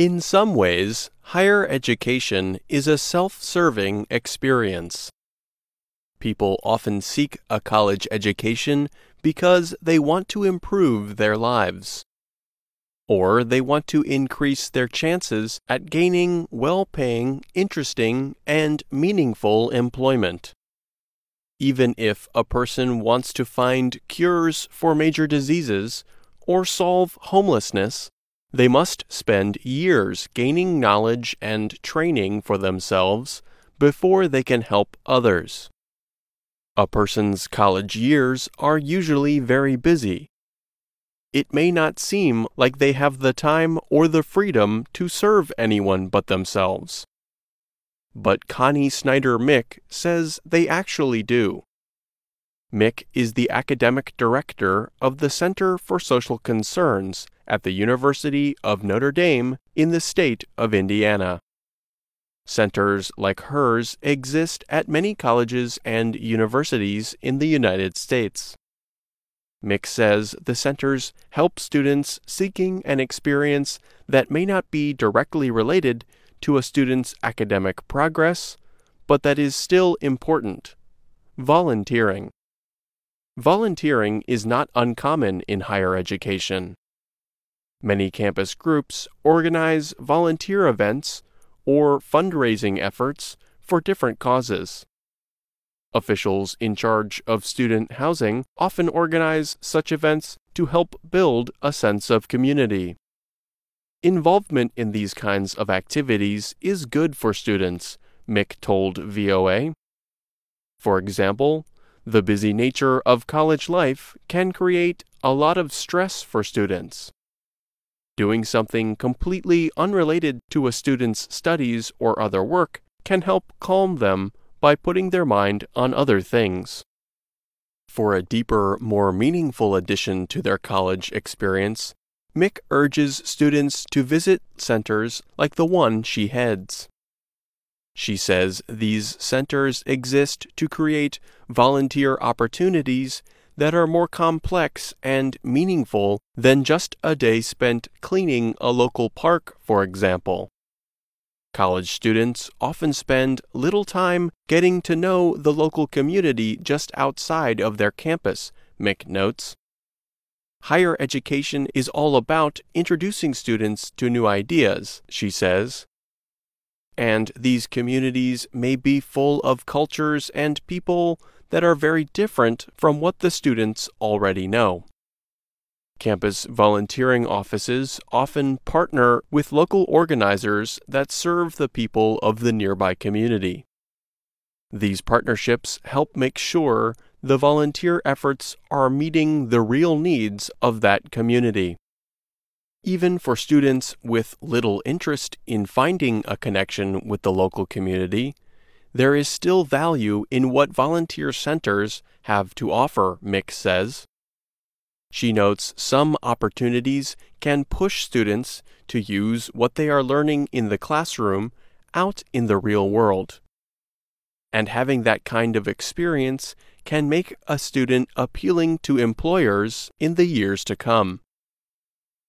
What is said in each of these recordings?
In some ways, higher education is a self serving experience. People often seek a college education because they want to improve their lives. Or they want to increase their chances at gaining well paying, interesting, and meaningful employment. Even if a person wants to find cures for major diseases or solve homelessness, they must spend years gaining knowledge and training for themselves before they can help others. A person's college years are usually very busy. It may not seem like they have the time or the freedom to serve anyone but themselves. But Connie Snyder Mick says they actually do. Mick is the academic director of the Center for Social Concerns at the University of Notre Dame in the state of Indiana. Centers like hers exist at many colleges and universities in the United States. Mick says the centers help students seeking an experience that may not be directly related to a student's academic progress, but that is still important volunteering. Volunteering is not uncommon in higher education. Many campus groups organize volunteer events or fundraising efforts for different causes. Officials in charge of student housing often organize such events to help build a sense of community. Involvement in these kinds of activities is good for students, Mick told VOA. For example, the busy nature of college life can create a lot of stress for students. Doing something completely unrelated to a student's studies or other work can help calm them by putting their mind on other things. For a deeper, more meaningful addition to their college experience, Mick urges students to visit centers like the one she heads. She says these centers exist to create volunteer opportunities that are more complex and meaningful than just a day spent cleaning a local park, for example. College students often spend little time getting to know the local community just outside of their campus, Mick notes. Higher education is all about introducing students to new ideas, she says. And these communities may be full of cultures and people that are very different from what the students already know. Campus volunteering offices often partner with local organizers that serve the people of the nearby community. These partnerships help make sure the volunteer efforts are meeting the real needs of that community. Even for students with little interest in finding a connection with the local community, there is still value in what volunteer centers have to offer, Mick says. She notes some opportunities can push students to use what they are learning in the classroom out in the real world. And having that kind of experience can make a student appealing to employers in the years to come.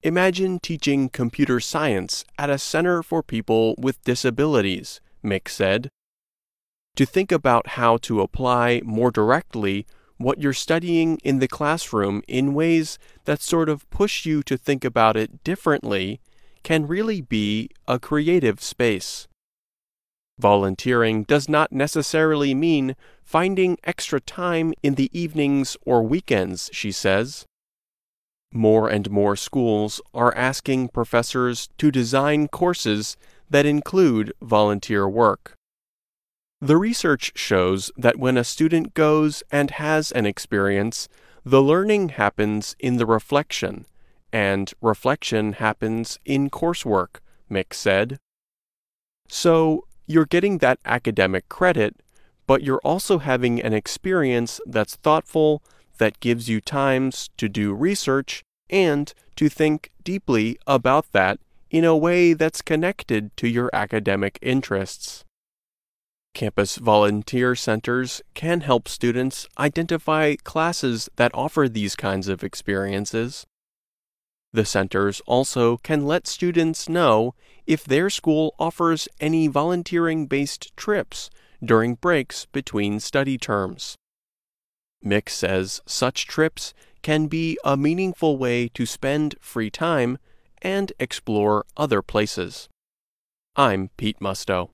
Imagine teaching computer science at a center for people with disabilities, Mick said. To think about how to apply more directly what you're studying in the classroom in ways that sort of push you to think about it differently can really be a creative space. Volunteering does not necessarily mean finding extra time in the evenings or weekends, she says. More and more schools are asking professors to design courses that include volunteer work. The research shows that when a student goes and has an experience, the learning happens in the reflection, and reflection happens in coursework, Mick said. So, you're getting that academic credit, but you're also having an experience that's thoughtful, that gives you times to do research and to think deeply about that in a way that's connected to your academic interests. Campus volunteer centers can help students identify classes that offer these kinds of experiences. The centers also can let students know if their school offers any volunteering based trips during breaks between study terms. Mick says such trips can be a meaningful way to spend free time and explore other places. I'm Pete Musto.